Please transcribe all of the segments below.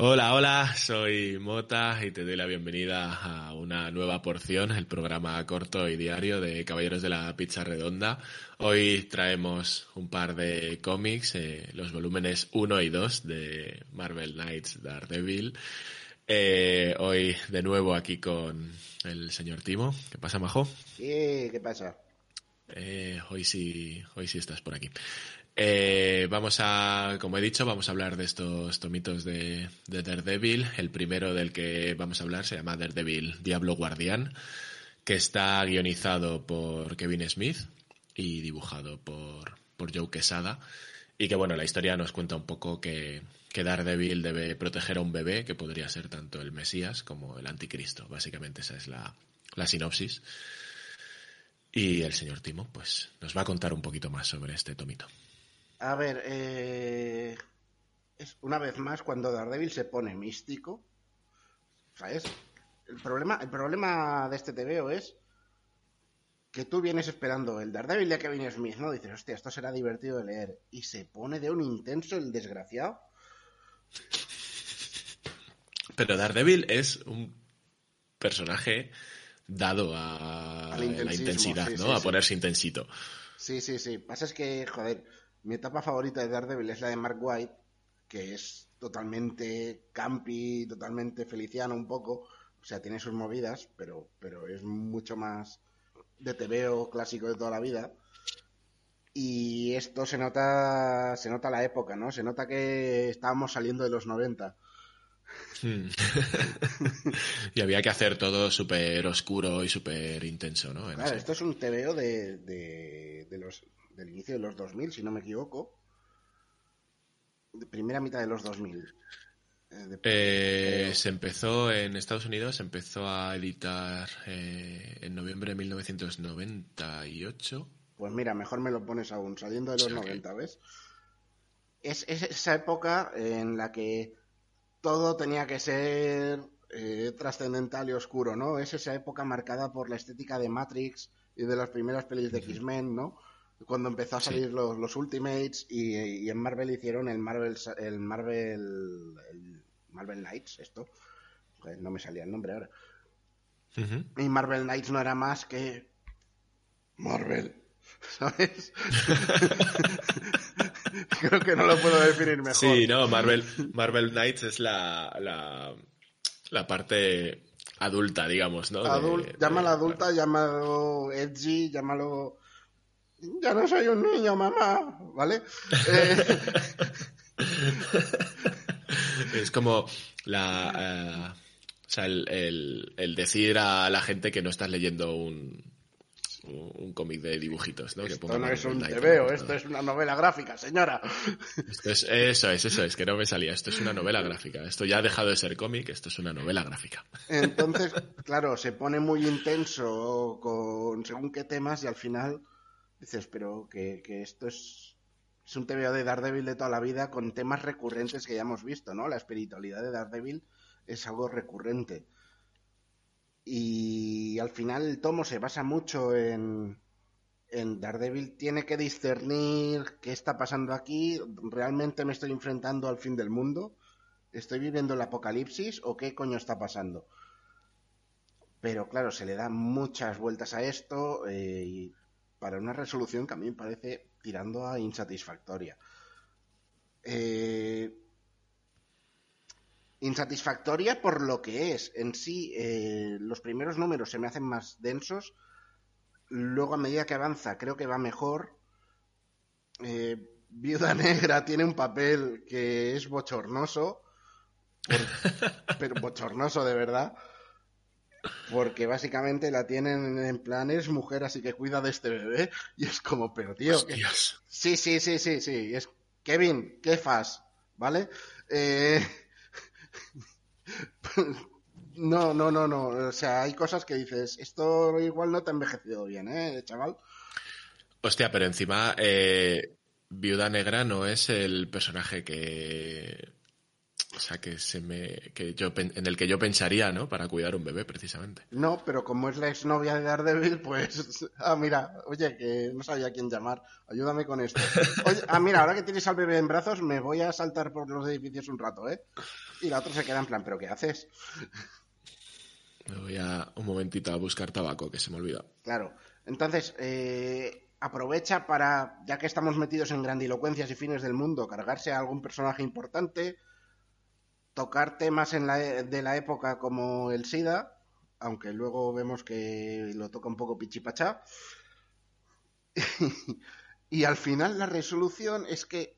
Hola, hola, soy Mota y te doy la bienvenida a una nueva porción, el programa corto y diario de Caballeros de la Pizza Redonda. Hoy traemos un par de cómics, eh, los volúmenes 1 y 2 de Marvel Knights Daredevil. Eh, hoy de nuevo aquí con el señor Timo. ¿Qué pasa, Majo? Sí, ¿qué pasa? Eh, hoy sí, hoy sí estás por aquí. Eh, vamos a, como he dicho, vamos a hablar de estos tomitos de, de, Daredevil. El primero del que vamos a hablar se llama Daredevil Diablo Guardián, que está guionizado por Kevin Smith y dibujado por, por Joe Quesada. Y que bueno, la historia nos cuenta un poco que, que Daredevil debe proteger a un bebé que podría ser tanto el Mesías como el Anticristo. Básicamente esa es la, la sinopsis. Y el señor Timo, pues, nos va a contar un poquito más sobre este tomito. A ver, eh, es una vez más cuando Daredevil se pone místico, ¿sabes? El problema, el problema de este TVO es que tú vienes esperando el Daredevil de Kevin Smith, ¿no? Dices, hostia, esto será divertido de leer. Y se pone de un intenso el desgraciado. Pero Daredevil es un personaje dado a, a la intensidad, sí, ¿no? Sí, a sí. ponerse intensito. Sí, sí, sí. Pasa es que, joder, mi etapa favorita de Daredevil es la de Mark White, que es totalmente campi, totalmente feliciano un poco. O sea, tiene sus movidas, pero, pero es mucho más de TVO clásico de toda la vida. Y esto se nota, se nota la época, ¿no? Se nota que estábamos saliendo de los 90. Hmm. y había que hacer todo súper oscuro y súper intenso, ¿no? En Claro, ese- esto es un TVO de, de, de los, del inicio de los 2000, si no me equivoco. De primera mitad de los 2000. Eh, Eh, se empezó en Estados Unidos, se empezó a editar eh, en noviembre de 1998. Pues mira, mejor me lo pones aún, saliendo de los Sí, ok. 90, ¿ves? Es, es esa época en la que todo tenía que ser eh, trascendental y oscuro, ¿no? Es esa época marcada por la estética de Matrix y de las primeras pelis de X-Men, ¿no? Cuando empezó a Sí. salir los, los Ultimates y, y en Marvel hicieron el Marvel el Marvel el Marvel Knights, esto. Joder, no me salía el nombre ahora. Y Marvel Knights no era más que Marvel, ¿sabes? Creo que no lo puedo definir mejor. Sí, no, Marvel, Marvel Knights es la, la, la parte adulta, digamos, ¿no? De- Adult- de- llámalo adulta, llámalo edgy, llámalo... Ya no soy un niño, mamá, ¿vale? Eh, Es como la. eh, o sea, el, el- el decir a la gente que no estás leyendo un, un, cómic de dibujitos, ¿no? Esto no es un TVO, esto es una novela gráfica, señora. Esto es- eso es, eso es, que no me salía. Esto es una novela gráfica. Esto ya ha dejado de ser cómic, esto es una novela gráfica. Entonces, claro, se pone muy intenso con según qué temas y al final dices, pero que, que esto es, es un TVO de Daredevil de toda la vida con temas recurrentes que ya hemos visto, ¿no? La espiritualidad de Daredevil es algo recurrente. Y al final el tomo se basa mucho en, en Daredevil tiene que discernir qué está pasando aquí, realmente me estoy enfrentando al fin del mundo, ¿Estoy viviendo el apocalipsis o qué coño está pasando? Pero claro, se le dan muchas vueltas a esto eh, y para una resolución que a mí me parece tirando a insatisfactoria. Eh, insatisfactoria por lo que es. En sí, eh, los primeros números se me hacen más densos. Luego, a medida que avanza, creo que va mejor. Viuda Negra tiene un papel que es bochornoso. pero bochornoso de verdad. Porque básicamente la tienen en plan, es mujer, así que cuida de este bebé. Y es como, pero tío. Sí, sí, sí, sí, sí. Es Kevin, ¿qué fas? ¿Vale? Eh... no, no, no, no. O sea, hay cosas que dices, esto igual no te ha envejecido bien, ¿eh, chaval? Hostia, pero encima, eh, Viuda Negra no es el personaje que o sea, que se me que yo en el que yo pensaría, ¿no? Para cuidar un bebé, precisamente. No, pero como es la exnovia de Daredevil, pues ah, mira, oye, que no sabía a quién llamar. Ayúdame con esto. Oye, ah, mira, ahora que tienes al bebé en brazos, me voy a saltar por los edificios un rato, ¿eh? Y la otra se queda en plan, ¿pero qué haces? Me voy a un momentito a buscar tabaco, que se me olvida. Claro. Entonces, eh, aprovecha para, ya que estamos metidos en grandilocuencias y fines del mundo, cargarse a algún personaje importante, tocar temas en la, de la época como el SIDA, aunque luego vemos que lo toca un poco pichipachá. y al final la resolución es que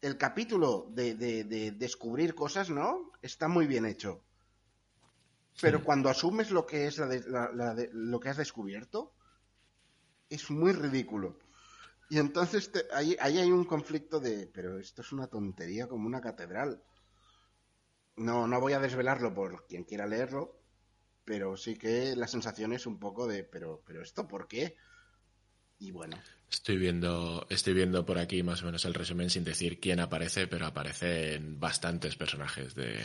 el capítulo de, descubrir cosas, ¿no? Está muy bien hecho. Pero cuando asumes lo que es lo que has descubierto, es muy ridículo. Y entonces ahí, ahí, hay un conflicto de, pero esto es una tontería como una catedral. No, no voy a desvelarlo por quien quiera leerlo, pero sí que la sensación es un poco de, pero, pero esto por qué? Y bueno. Estoy viendo, estoy viendo por aquí más o menos el resumen sin decir quién aparece, pero aparecen bastantes personajes de,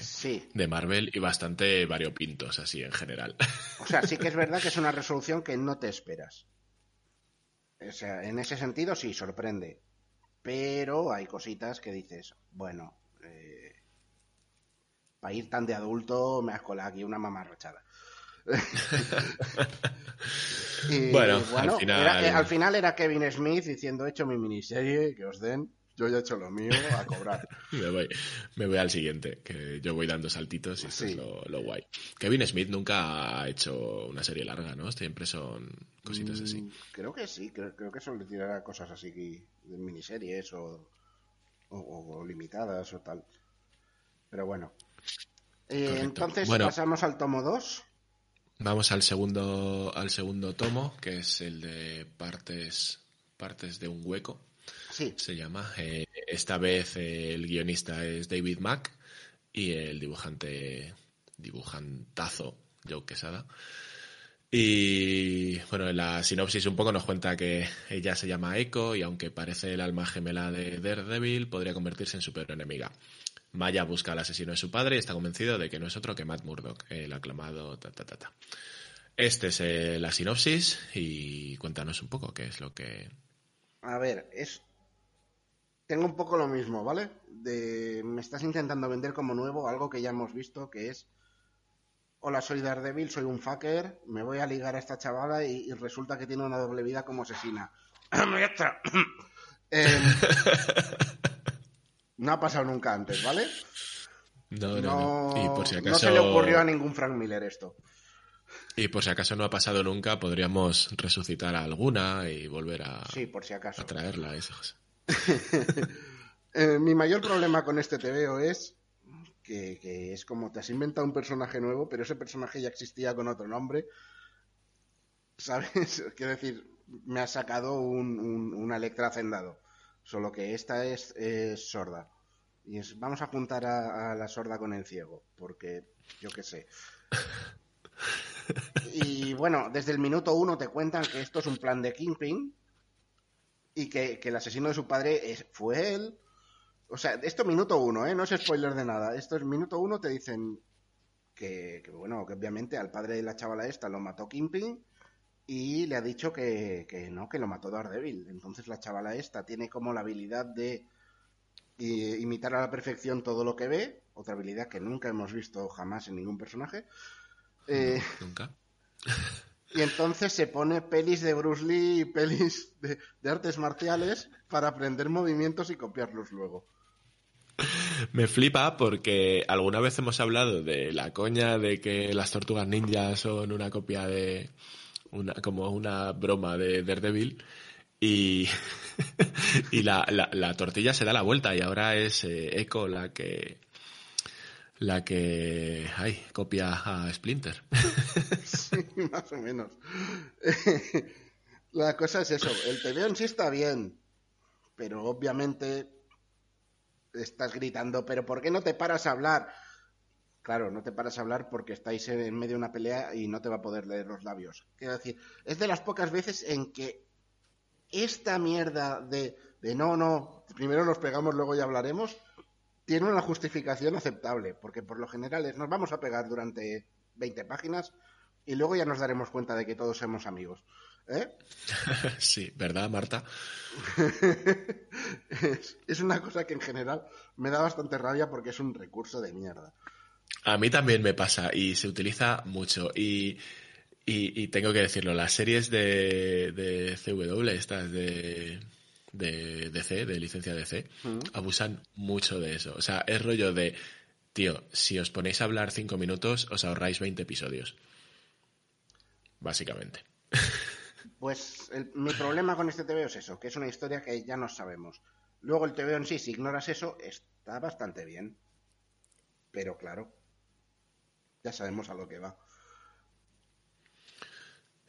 de Marvel y bastante variopintos así en general. O sea, sí que es verdad que es una resolución que no te esperas. O sea, en ese sentido sí, sorprende. Pero hay cositas que dices, bueno, eh, para ir tan de adulto me has colado aquí una mamarrachada. y, bueno, al, final... Era, eh, al final era Kevin Smith diciendo, he hecho mi miniserie, que os den, yo ya he hecho lo mío, a cobrar. me, voy, me voy al siguiente, que yo voy dando saltitos y esto es lo, guay. Kevin Smith nunca ha hecho una serie larga, ¿no? Siempre son cositas así. Mm, creo que sí, creo, creo que suele tirar cosas así, de miniseries o, o limitadas o tal. Pero bueno, eh, entonces pasamos al tomo 2. Vamos al segundo, al segundo tomo, que es el de partes, partes de un hueco. Sí. Se llama. Eh, esta vez eh, el guionista es David Mack y el dibujante, dibujantazo Joe Quesada. Y bueno, en la sinopsis un poco nos cuenta que ella se llama Echo y aunque parece el alma gemela de Daredevil, podría convertirse en superenemiga. Maya busca al asesino de su padre y está convencido de que no es otro que Matt Murdock, el aclamado ta ta ta ta. Este es eh, la sinopsis y cuéntanos un poco qué es lo que... A ver, es... Tengo un poco lo mismo, ¿vale? De... Me estás intentando vender como nuevo algo que ya hemos visto, que es... Hola, soy Daredevil, soy un fucker, me voy a ligar a esta chavala y, resulta que tiene una doble vida como asesina. eh... No ha pasado nunca antes, ¿vale? No, no, Y por si acaso... no se le ocurrió a ningún Frank Miller esto. Y por si acaso no ha pasado nunca, podríamos resucitar a alguna y volver a, sí, por si acaso. a traerla. Esas. eh, mi mayor problema con este TVO es que, que, es como te has inventado un personaje nuevo, pero ese personaje ya existía con otro nombre. ¿Sabes? Quiero decir, me ha sacado un, un, un Electra hacendado. Solo que esta es, sorda. Y vamos a juntar a, la sorda con el ciego, porque yo qué sé. Y bueno, desde el minuto uno te cuentan que esto es un plan de Kingpin y que, el asesino de su padre es, fue él. O sea, esto minuto uno, ¿eh? No es spoiler de nada. Esto es minuto uno, te dicen que, que, bueno, que obviamente al padre de la chavala esta lo mató Kingpin y le ha dicho que, no, que lo mató Daredevil. Entonces la chavala esta tiene como la habilidad de y imitar a la perfección todo lo que ve, otra habilidad que nunca hemos visto jamás en ningún personaje. Eh, Nunca. y entonces se pone pelis de Bruce Lee y pelis de, de artes marciales para aprender movimientos y copiarlos luego. Me flipa porque alguna vez hemos hablado de la coña de que las tortugas ninjas son una copia de una como una broma de Daredevil y, y la, la, la tortilla se da la vuelta y ahora es eh, Echo la que la que ay, copia a Splinter. Sí, más o menos. La cosa es eso, el TVO en sí está bien, pero obviamente estás gritando, pero ¿por qué no te paras a hablar? Claro, no te paras a hablar porque estáis en medio de una pelea y no te va a poder leer los labios. Quiero decir, es de las pocas veces en que esta mierda de, de no, no, primero nos pegamos, luego ya hablaremos, tiene una justificación aceptable, porque por lo general es, nos vamos a pegar durante 20 páginas y luego ya nos daremos cuenta de que todos somos amigos. ¿Eh? sí, ¿verdad, Marta? es, es una cosa que en general me da bastante rabia porque es un recurso de mierda. A mí también me pasa y se utiliza mucho. Y, y, y tengo que decirlo, las series de, de CW, estas de, de DC, de licencia DC, Mm. abusan mucho de eso. O sea, es rollo de, tío, si os ponéis a hablar cinco minutos, os ahorráis 20 episodios. Básicamente. Pues el- mi problema con este TVO es eso, que es una historia que ya no sabemos. Luego el TVO en sí, si ignoras eso, está bastante bien. Pero claro, ya sabemos a lo que va.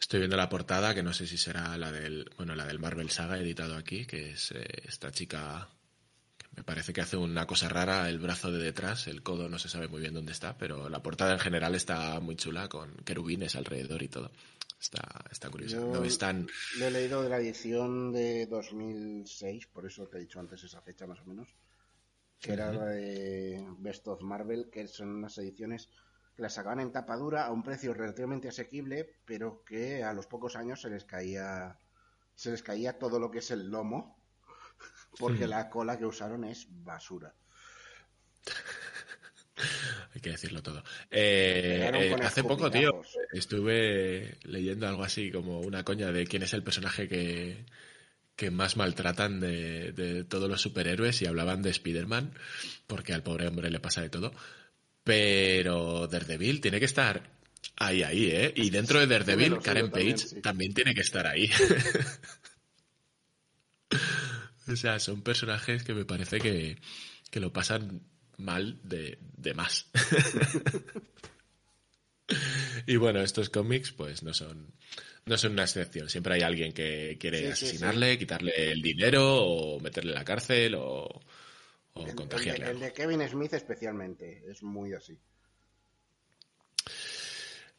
Estoy viendo la portada, que no sé si será la del, bueno, la del Marvel Saga editado aquí, que es eh, esta chica que me parece que hace una cosa rara, el brazo de detrás, el codo no se sabe muy bien dónde está, pero la portada en general está muy chula con querubines alrededor y todo. Está, está curioso. Yo No es tan, lo he leído de la edición de 2006, por eso te he dicho antes esa fecha más o menos, que era la de Best of Marvel, que son unas ediciones que las sacaban en tapa dura a un precio relativamente asequible, pero que a los pocos años se les caía se les caía todo lo que es el lomo, porque la cola que usaron es basura. hay que decirlo todo. Eh, eh, hace poco, tío, estuve leyendo algo así como una coña de quién es el personaje que, que más maltratan de, de todos los superhéroes y hablaban de Spider-Man, porque al pobre hombre le pasa de todo. Pero Daredevil tiene que estar ahí, ahí, ¿eh? Y dentro de Daredevil, Karen también, Page sí. también tiene que estar ahí. o sea, son personajes que me parece que, que lo pasan mal de, de más. y bueno, estos cómics pues no son no son una excepción. Siempre hay alguien que quiere Sí, sí, asesinarle, quitarle el dinero o meterle en la cárcel o, o El, el de, el Kevin Smith especialmente, es muy así.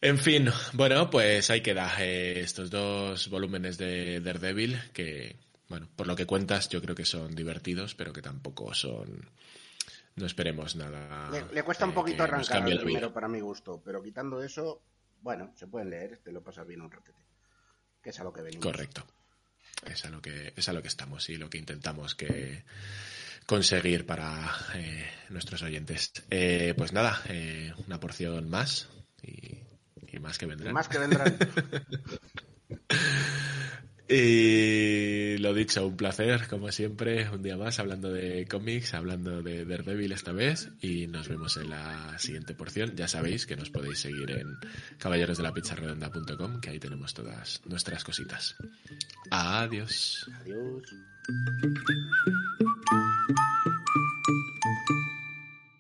En fin, bueno, pues ahí queda eh, estos dos volúmenes de Daredevil que, bueno, por lo que cuentas yo creo que son divertidos, pero que tampoco son... No esperemos nada. Le, le cuesta un eh, poquito arrancar vida. primero para mi gusto, pero quitando eso, bueno, se pueden leer, te lo pasas bien un ratete. Que es a lo que venimos. Correcto. Es a lo que, es a lo que estamos y lo que intentamos que conseguir para eh, nuestros oyentes. Eh, pues nada, eh, una porción más y, y más que vendrán. Más que vendrán. Y lo dicho, un placer, como siempre, un día más hablando de cómics, hablando de Daredevil esta vez y nos vemos en la siguiente porción. Ya sabéis que nos podéis seguir en caballerosdelapicharredonda.com, que ahí tenemos todas nuestras cositas. Adiós. Adiós.